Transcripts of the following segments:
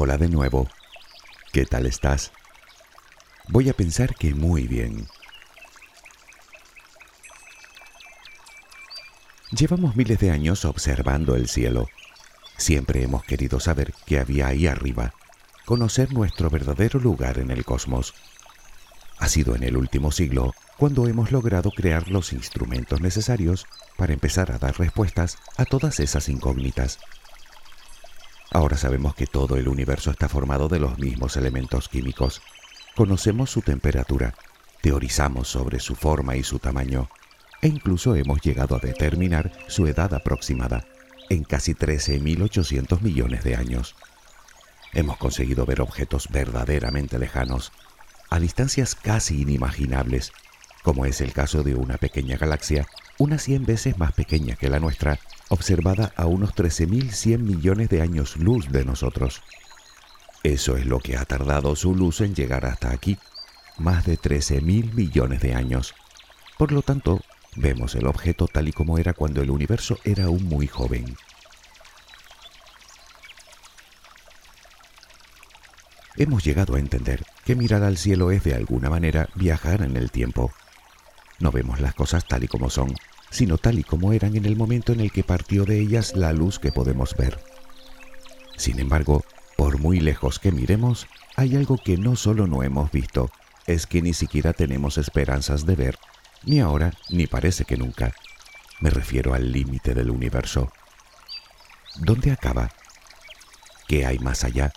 Hola de nuevo. ¿Qué tal estás? Voy a pensar que muy bien. Llevamos miles de años observando el cielo. Siempre hemos querido saber qué había ahí arriba, conocer nuestro verdadero lugar en el cosmos. Ha sido en el último siglo cuando hemos logrado crear los instrumentos necesarios para empezar a dar respuestas a todas esas incógnitas. Ahora sabemos que todo el universo está formado de los mismos elementos químicos. Conocemos su temperatura, teorizamos sobre su forma y su tamaño, e incluso hemos llegado a determinar su edad aproximada en casi 13.800 millones de años. Hemos conseguido ver objetos verdaderamente lejanos, a distancias casi inimaginables, como es el caso de una pequeña galaxia, unas 100 veces más pequeña que la nuestra, observada a unos 13.100 millones de años luz de nosotros. Eso es lo que ha tardado su luz en llegar hasta aquí, más de 13.000 millones de años. Por lo tanto, Vemos el objeto tal y como era cuando el universo era aún muy joven. Hemos llegado a entender que mirar al cielo es de alguna manera viajar en el tiempo. No vemos las cosas tal y como son, sino tal y como eran en el momento en el que partió de ellas la luz que podemos ver. Sin embargo, por muy lejos que miremos, hay algo que no solo no hemos visto, es que ni siquiera tenemos esperanzas de ver ni ahora ni parece que nunca. Me refiero al límite del universo. ¿Dónde acaba? ¿Qué hay más allá?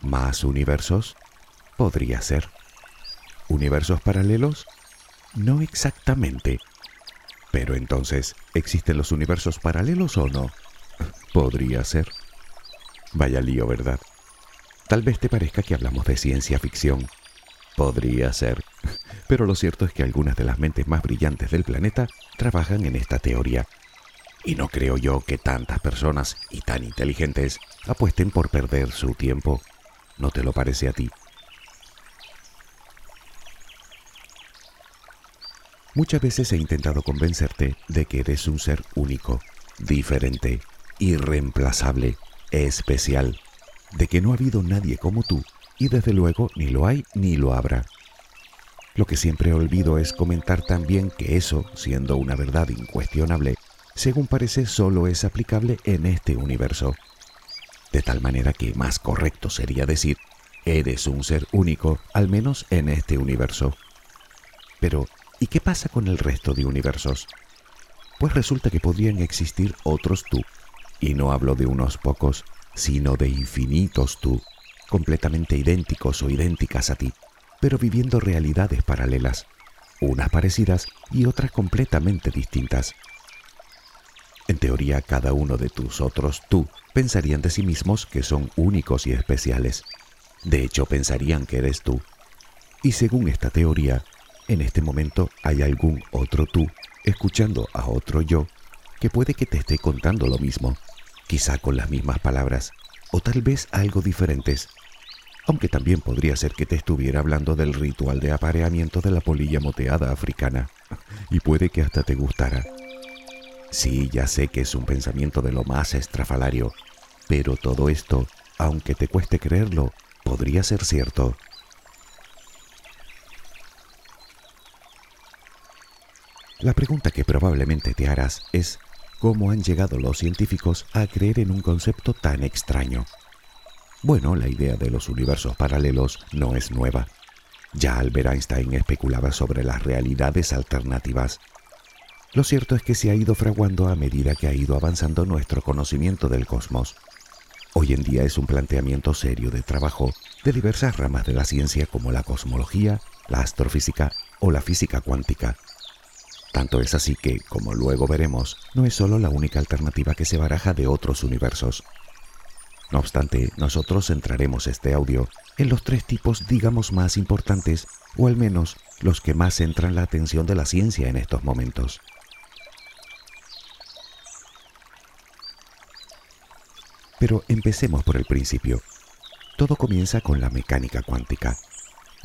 ¿Más universos? Podría ser. ¿Universos paralelos? No exactamente. Pero entonces, ¿existen los universos paralelos o no? Podría ser. Vaya lío, ¿verdad? Tal vez te parezca que hablamos de ciencia ficción. Podría ser pero lo cierto es que algunas de las mentes más brillantes del planeta trabajan en esta teoría. Y no creo yo que tantas personas y tan inteligentes apuesten por perder su tiempo. ¿No te lo parece a ti? Muchas veces he intentado convencerte de que eres un ser único, diferente, irreemplazable, especial, de que no ha habido nadie como tú y desde luego ni lo hay ni lo habrá. Lo que siempre olvido es comentar también que eso, siendo una verdad incuestionable, según parece solo es aplicable en este universo. De tal manera que más correcto sería decir, eres un ser único, al menos en este universo. Pero, ¿y qué pasa con el resto de universos? Pues resulta que podrían existir otros tú, y no hablo de unos pocos, sino de infinitos tú, completamente idénticos o idénticas a ti pero viviendo realidades paralelas, unas parecidas y otras completamente distintas. En teoría, cada uno de tus otros tú pensarían de sí mismos que son únicos y especiales. De hecho, pensarían que eres tú. Y según esta teoría, en este momento hay algún otro tú escuchando a otro yo que puede que te esté contando lo mismo, quizá con las mismas palabras, o tal vez algo diferentes, aunque también podría ser que te estuviera hablando del ritual de apareamiento de la polilla moteada africana, y puede que hasta te gustara. Sí, ya sé que es un pensamiento de lo más estrafalario, pero todo esto, aunque te cueste creerlo, podría ser cierto. La pregunta que probablemente te harás es, ¿cómo han llegado los científicos a creer en un concepto tan extraño? Bueno, la idea de los universos paralelos no es nueva. Ya Albert Einstein especulaba sobre las realidades alternativas. Lo cierto es que se ha ido fraguando a medida que ha ido avanzando nuestro conocimiento del cosmos. Hoy en día es un planteamiento serio de trabajo de diversas ramas de la ciencia como la cosmología, la astrofísica o la física cuántica. Tanto es así que, como luego veremos, no es solo la única alternativa que se baraja de otros universos. No obstante, nosotros centraremos este audio en los tres tipos, digamos, más importantes, o al menos los que más centran la atención de la ciencia en estos momentos. Pero empecemos por el principio. Todo comienza con la mecánica cuántica,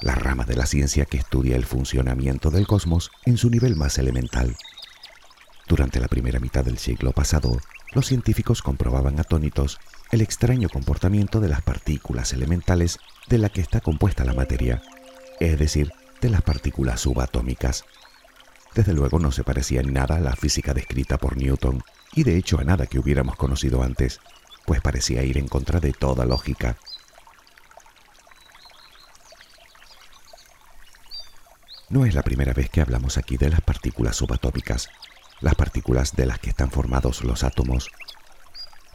la rama de la ciencia que estudia el funcionamiento del cosmos en su nivel más elemental. Durante la primera mitad del siglo pasado, los científicos comprobaban atónitos el extraño comportamiento de las partículas elementales de la que está compuesta la materia, es decir, de las partículas subatómicas. Desde luego no se parecía en nada a la física descrita por Newton y de hecho a nada que hubiéramos conocido antes, pues parecía ir en contra de toda lógica. No es la primera vez que hablamos aquí de las partículas subatómicas, las partículas de las que están formados los átomos.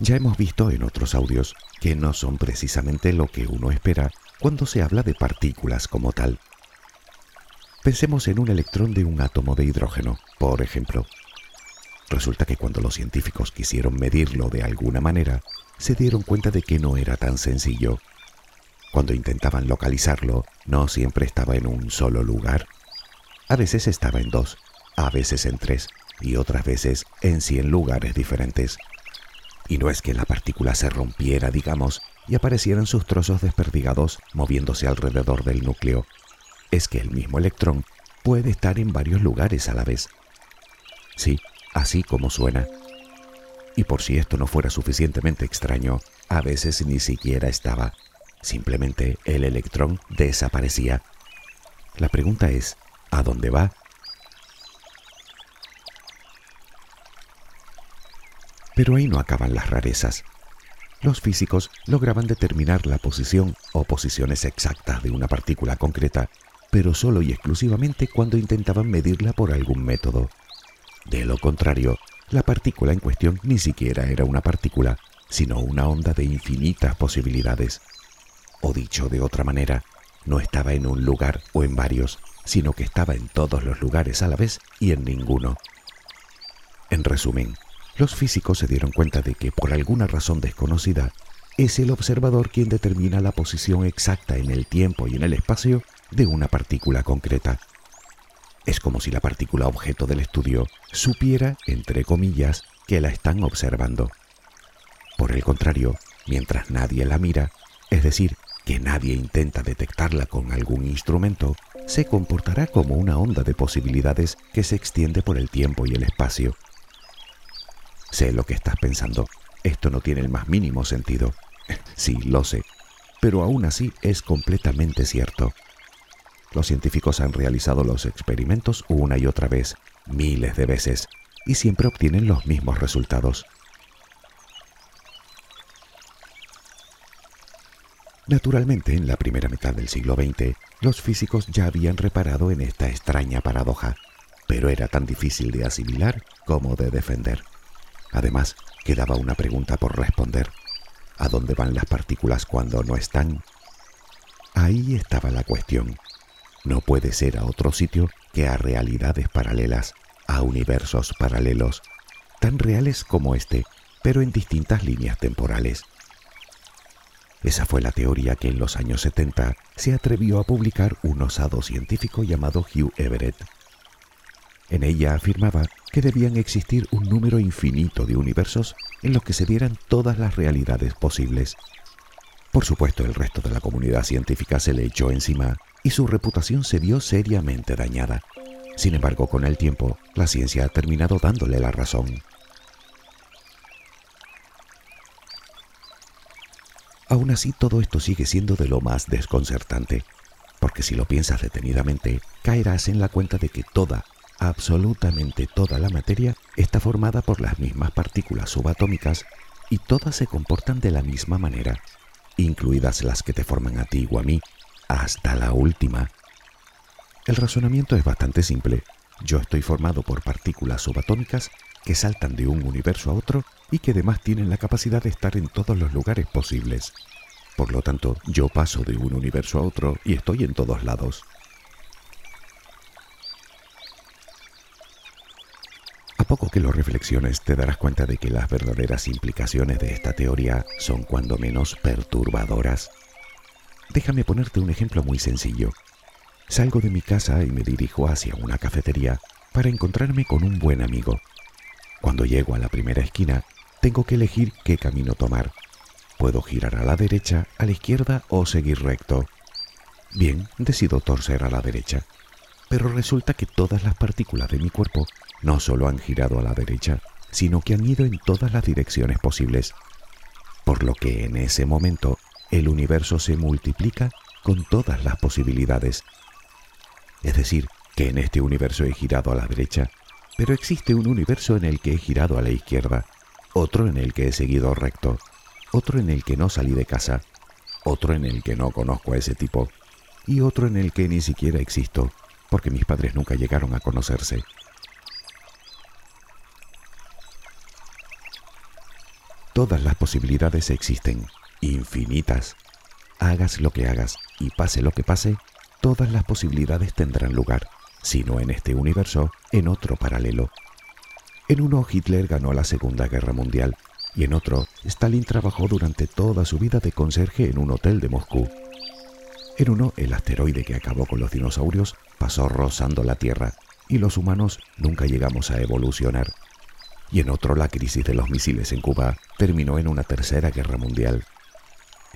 Ya hemos visto en otros audios que no son precisamente lo que uno espera cuando se habla de partículas como tal. Pensemos en un electrón de un átomo de hidrógeno, por ejemplo. Resulta que cuando los científicos quisieron medirlo de alguna manera, se dieron cuenta de que no era tan sencillo. Cuando intentaban localizarlo, no siempre estaba en un solo lugar. A veces estaba en dos, a veces en tres y otras veces en cien lugares diferentes. Y no es que la partícula se rompiera, digamos, y aparecieran sus trozos desperdigados moviéndose alrededor del núcleo. Es que el mismo electrón puede estar en varios lugares a la vez. Sí, así como suena. Y por si esto no fuera suficientemente extraño, a veces ni siquiera estaba. Simplemente el electrón desaparecía. La pregunta es, ¿a dónde va? Pero ahí no acaban las rarezas. Los físicos lograban determinar la posición o posiciones exactas de una partícula concreta, pero solo y exclusivamente cuando intentaban medirla por algún método. De lo contrario, la partícula en cuestión ni siquiera era una partícula, sino una onda de infinitas posibilidades. O dicho de otra manera, no estaba en un lugar o en varios, sino que estaba en todos los lugares a la vez y en ninguno. En resumen, los físicos se dieron cuenta de que por alguna razón desconocida, es el observador quien determina la posición exacta en el tiempo y en el espacio de una partícula concreta. Es como si la partícula objeto del estudio supiera, entre comillas, que la están observando. Por el contrario, mientras nadie la mira, es decir, que nadie intenta detectarla con algún instrumento, se comportará como una onda de posibilidades que se extiende por el tiempo y el espacio Sé lo que estás pensando. Esto no tiene el más mínimo sentido. Sí, lo sé. Pero aún así es completamente cierto. Los científicos han realizado los experimentos una y otra vez, miles de veces, y siempre obtienen los mismos resultados. Naturalmente, en la primera mitad del siglo XX, los físicos ya habían reparado en esta extraña paradoja, pero era tan difícil de asimilar como de defender. Además, quedaba una pregunta por responder. ¿A dónde van las partículas cuando no están? Ahí estaba la cuestión. No puede ser a otro sitio que a realidades paralelas, a universos paralelos, tan reales como este, pero en distintas líneas temporales. Esa fue la teoría que en los años 70 se atrevió a publicar un osado científico llamado Hugh Everett. En ella afirmaba que debían existir un número infinito de universos en los que se dieran todas las realidades posibles. Por supuesto, el resto de la comunidad científica se le echó encima y su reputación se vio seriamente dañada. Sin embargo, con el tiempo, la ciencia ha terminado dándole la razón. Aún así, todo esto sigue siendo de lo más desconcertante, porque si lo piensas detenidamente, caerás en la cuenta de que toda Absolutamente toda la materia está formada por las mismas partículas subatómicas y todas se comportan de la misma manera, incluidas las que te forman a ti o a mí, hasta la última. El razonamiento es bastante simple. Yo estoy formado por partículas subatómicas que saltan de un universo a otro y que además tienen la capacidad de estar en todos los lugares posibles. Por lo tanto, yo paso de un universo a otro y estoy en todos lados. poco que lo reflexiones te darás cuenta de que las verdaderas implicaciones de esta teoría son cuando menos perturbadoras. Déjame ponerte un ejemplo muy sencillo. Salgo de mi casa y me dirijo hacia una cafetería para encontrarme con un buen amigo. Cuando llego a la primera esquina, tengo que elegir qué camino tomar. Puedo girar a la derecha, a la izquierda o seguir recto. Bien, decido torcer a la derecha. Pero resulta que todas las partículas de mi cuerpo no solo han girado a la derecha, sino que han ido en todas las direcciones posibles. Por lo que en ese momento el universo se multiplica con todas las posibilidades. Es decir, que en este universo he girado a la derecha, pero existe un universo en el que he girado a la izquierda, otro en el que he seguido recto, otro en el que no salí de casa, otro en el que no conozco a ese tipo, y otro en el que ni siquiera existo, porque mis padres nunca llegaron a conocerse. Todas las posibilidades existen, infinitas. Hagas lo que hagas y pase lo que pase, todas las posibilidades tendrán lugar, si no en este universo, en otro paralelo. En uno Hitler ganó la Segunda Guerra Mundial y en otro Stalin trabajó durante toda su vida de conserje en un hotel de Moscú. En uno, el asteroide que acabó con los dinosaurios pasó rozando la Tierra y los humanos nunca llegamos a evolucionar. Y en otro, la crisis de los misiles en Cuba terminó en una tercera guerra mundial.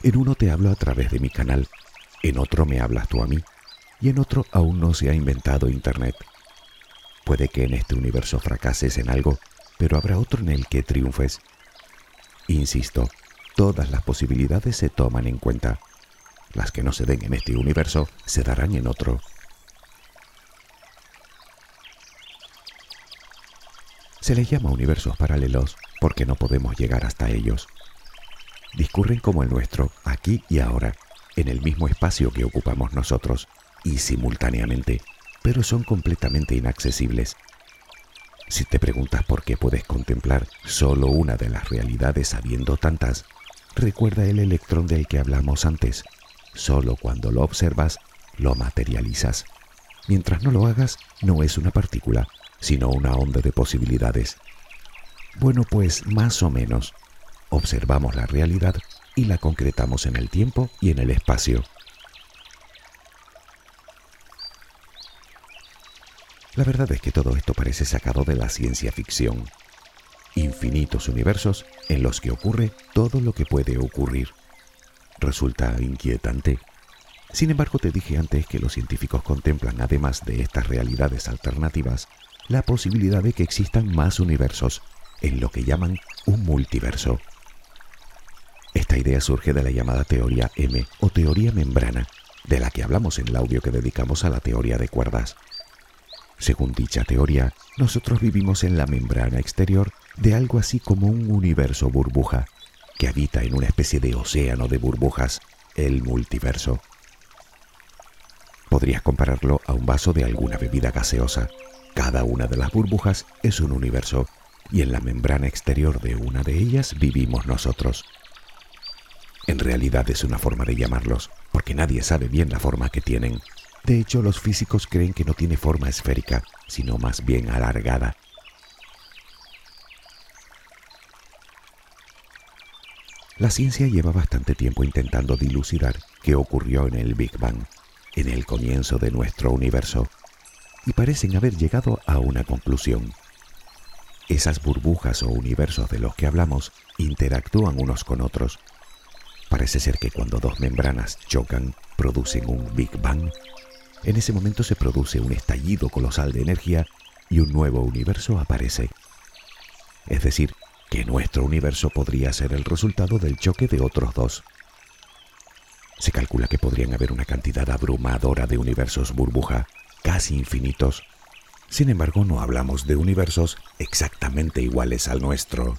En uno te hablo a través de mi canal, en otro me hablas tú a mí, y en otro aún no se ha inventado Internet. Puede que en este universo fracases en algo, pero habrá otro en el que triunfes. Insisto, todas las posibilidades se toman en cuenta. Las que no se den en este universo se darán en otro. Se les llama universos paralelos porque no podemos llegar hasta ellos. Discurren como el nuestro, aquí y ahora, en el mismo espacio que ocupamos nosotros, y simultáneamente, pero son completamente inaccesibles. Si te preguntas por qué puedes contemplar solo una de las realidades habiendo tantas, recuerda el electrón del que hablamos antes. Solo cuando lo observas, lo materializas. Mientras no lo hagas, no es una partícula, sino una onda de posibilidades. Bueno, pues más o menos. Observamos la realidad y la concretamos en el tiempo y en el espacio. La verdad es que todo esto parece sacado de la ciencia ficción. Infinitos universos en los que ocurre todo lo que puede ocurrir resulta inquietante. Sin embargo, te dije antes que los científicos contemplan, además de estas realidades alternativas, la posibilidad de que existan más universos, en lo que llaman un multiverso. Esta idea surge de la llamada teoría M o teoría membrana, de la que hablamos en el audio que dedicamos a la teoría de cuerdas. Según dicha teoría, nosotros vivimos en la membrana exterior de algo así como un universo burbuja, que habita en una especie de océano de burbujas, el multiverso. Podrías compararlo a un vaso de alguna bebida gaseosa. Cada una de las burbujas es un universo y en la membrana exterior de una de ellas vivimos nosotros. En realidad es una forma de llamarlos, porque nadie sabe bien la forma que tienen. De hecho, los físicos creen que no tiene forma esférica, sino más bien alargada, La ciencia lleva bastante tiempo intentando dilucidar qué ocurrió en el Big Bang, en el comienzo de nuestro universo, y parecen haber llegado a una conclusión. Esas burbujas o universos de los que hablamos interactúan unos con otros. Parece ser que cuando dos membranas chocan, producen un Big Bang. En ese momento se produce un estallido colosal de energía y un nuevo universo aparece. Es decir, que nuestro universo podría ser el resultado del choque de otros dos. Se calcula que podrían haber una cantidad abrumadora de universos burbuja, casi infinitos. Sin embargo, no hablamos de universos exactamente iguales al nuestro.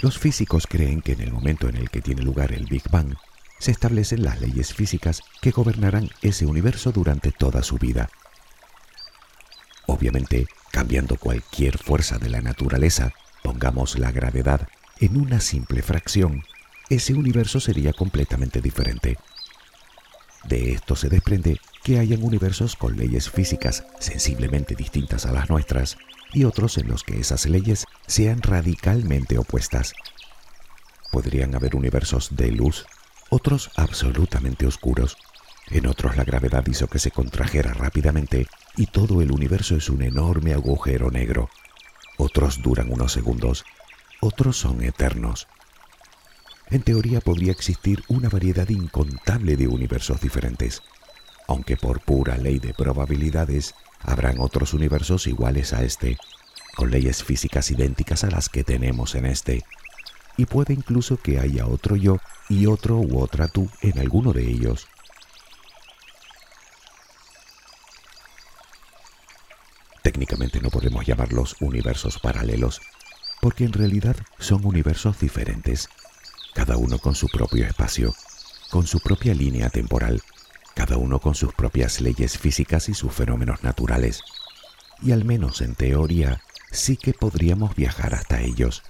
Los físicos creen que en el momento en el que tiene lugar el Big Bang, se establecen las leyes físicas que gobernarán ese universo durante toda su vida. Obviamente, cambiando cualquier fuerza de la naturaleza, pongamos la gravedad, en una simple fracción, ese universo sería completamente diferente, De esto se desprende que hayan universos con leyes físicas sensiblemente distintas a las nuestras y otros en los que esas leyes sean radicalmente opuestas. Podrían haber universos de luz, otros absolutamente oscuros. En otros la gravedad hizo que se contrajera rápidamente y todo el universo es un enorme agujero negro. Otros duran unos segundos, otros son eternos. En teoría podría existir una variedad incontable de universos diferentes, aunque por pura ley de probabilidades habrán otros universos iguales a este, con leyes físicas idénticas a las que tenemos en este, y puede incluso que haya otro yo y otro u otra tú en alguno de ellos. Técnicamente no podemos llamarlos universos paralelos, porque en realidad son universos diferentes, cada uno con su propio espacio, con su propia línea temporal, cada uno con sus propias leyes físicas y sus fenómenos naturales. Y al menos en teoría sí que podríamos viajar hasta ellos.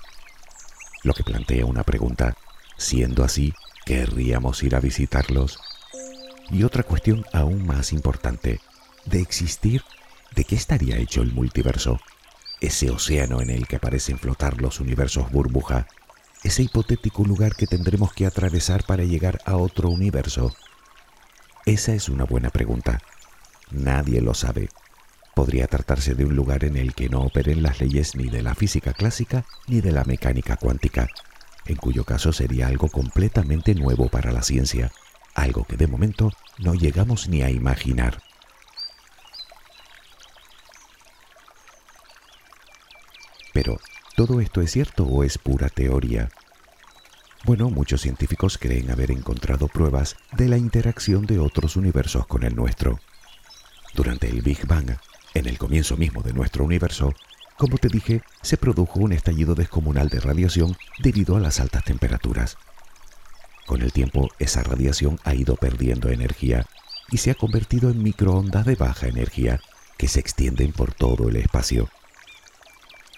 Lo que plantea una pregunta, siendo así, ¿querríamos ir a visitarlos? Y otra cuestión aún más importante, de existir, ¿de qué estaría hecho el multiverso? Ese océano en el que parecen flotar los universos burbuja, ese hipotético lugar que tendremos que atravesar para llegar a otro universo? Esa es una buena pregunta. Nadie lo sabe. Podría tratarse de un lugar en el que no operen las leyes ni de la física clásica ni de la mecánica cuántica, en cuyo caso sería algo completamente nuevo para la ciencia, algo que de momento no llegamos ni a imaginar. Pero, ¿todo esto es cierto o es pura teoría? Bueno, muchos científicos creen haber encontrado pruebas de la interacción de otros universos con el nuestro. Durante el Big Bang, en el comienzo mismo de nuestro universo, como te dije, se produjo un estallido descomunal de radiación debido a las altas temperaturas. Con el tiempo, esa radiación ha ido perdiendo energía y se ha convertido en microondas de baja energía que se extienden por todo el espacio.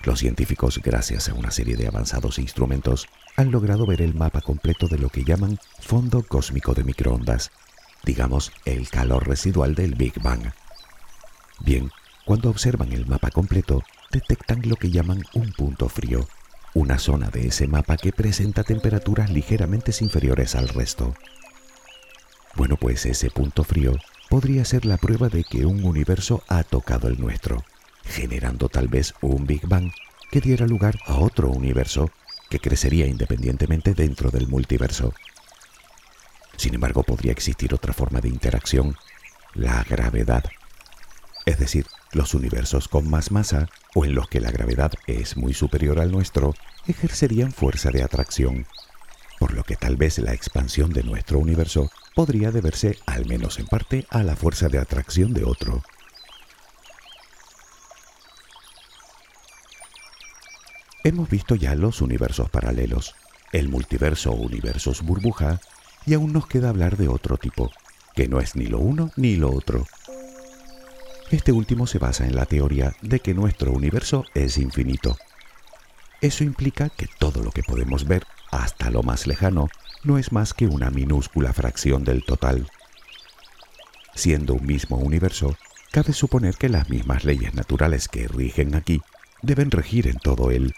Los científicos, gracias a una serie de avanzados instrumentos, han logrado ver el mapa completo de lo que llaman fondo cósmico de microondas, digamos el calor residual del Big Bang. Bien, cuando observan el mapa completo, detectan lo que llaman un punto frío, una zona de ese mapa que presenta temperaturas ligeramente inferiores al resto. Bueno, pues ese punto frío podría ser la prueba de que un universo ha tocado el nuestro generando tal vez un Big Bang que diera lugar a otro universo que crecería independientemente dentro del multiverso. Sin embargo, podría existir otra forma de interacción, la gravedad. Es decir, los universos con más masa o en los que la gravedad es muy superior al nuestro ejercerían fuerza de atracción, por lo que tal vez la expansión de nuestro universo podría deberse, al menos en parte, a la fuerza de atracción de otro. Hemos visto ya los universos paralelos, el multiverso o universos burbuja, y aún nos queda hablar de otro tipo, que no es ni lo uno ni lo otro. Este último se basa en la teoría de que nuestro universo es infinito. Eso implica que todo lo que podemos ver, hasta lo más lejano, no es más que una minúscula fracción del total. Siendo un mismo universo, cabe suponer que las mismas leyes naturales que rigen aquí deben regir en todo él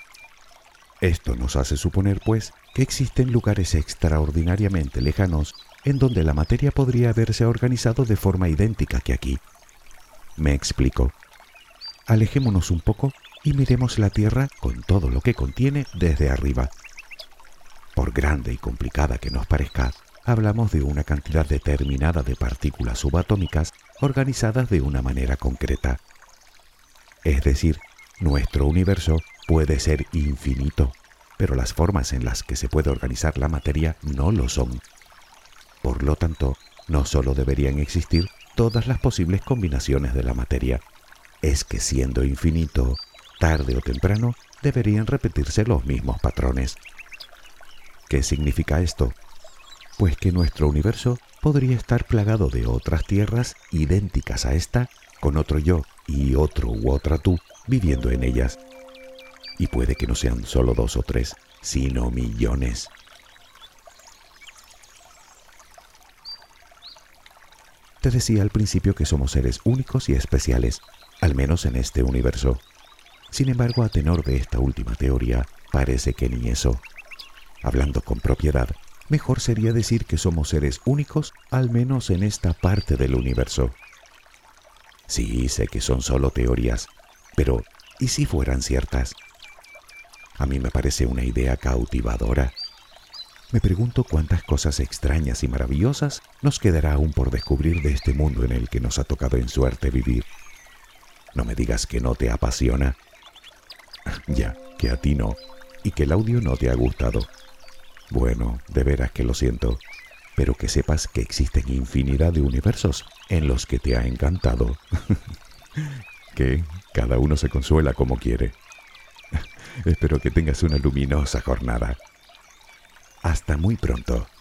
esto nos hace suponer, pues, que existen lugares extraordinariamente lejanos en donde la materia podría haberse organizado de forma idéntica que aquí. Me explico. Alejémonos un poco y miremos la Tierra con todo lo que contiene desde arriba. Por grande y complicada que nos parezca, hablamos de una cantidad determinada de partículas subatómicas organizadas de una manera concreta. Es decir, nuestro universo puede ser infinito, pero las formas en las que se puede organizar la materia no lo son. Por lo tanto, no solo deberían existir todas las posibles combinaciones de la materia, es que siendo infinito, tarde o temprano deberían repetirse los mismos patrones. ¿Qué significa esto? Pues que nuestro universo podría estar plagado de otras tierras idénticas a esta, con otro yo y otro u otra tú viviendo en ellas y puede que no sean solo dos o tres, sino millones. Te decía al principio que somos seres únicos y especiales, al menos en este universo. Sin embargo, a tenor de esta última teoría, parece que ni eso. Hablando con propiedad, mejor sería decir que somos seres únicos, al menos en esta parte del universo. Sí, sé que son solo teorías, pero ¿y si fueran ciertas? A mí me parece una idea cautivadora. Me pregunto cuántas cosas extrañas y maravillosas nos quedará aún por descubrir de este mundo en el que nos ha tocado en suerte vivir. No me digas que no te apasiona. ya, que a ti no, y que el audio no te ha gustado. Bueno, de veras que lo siento, pero que sepas que existen infinidad de universos en los que te ha encantado. que cada uno se consuela como quiere. Espero que tengas una luminosa jornada. Hasta muy pronto.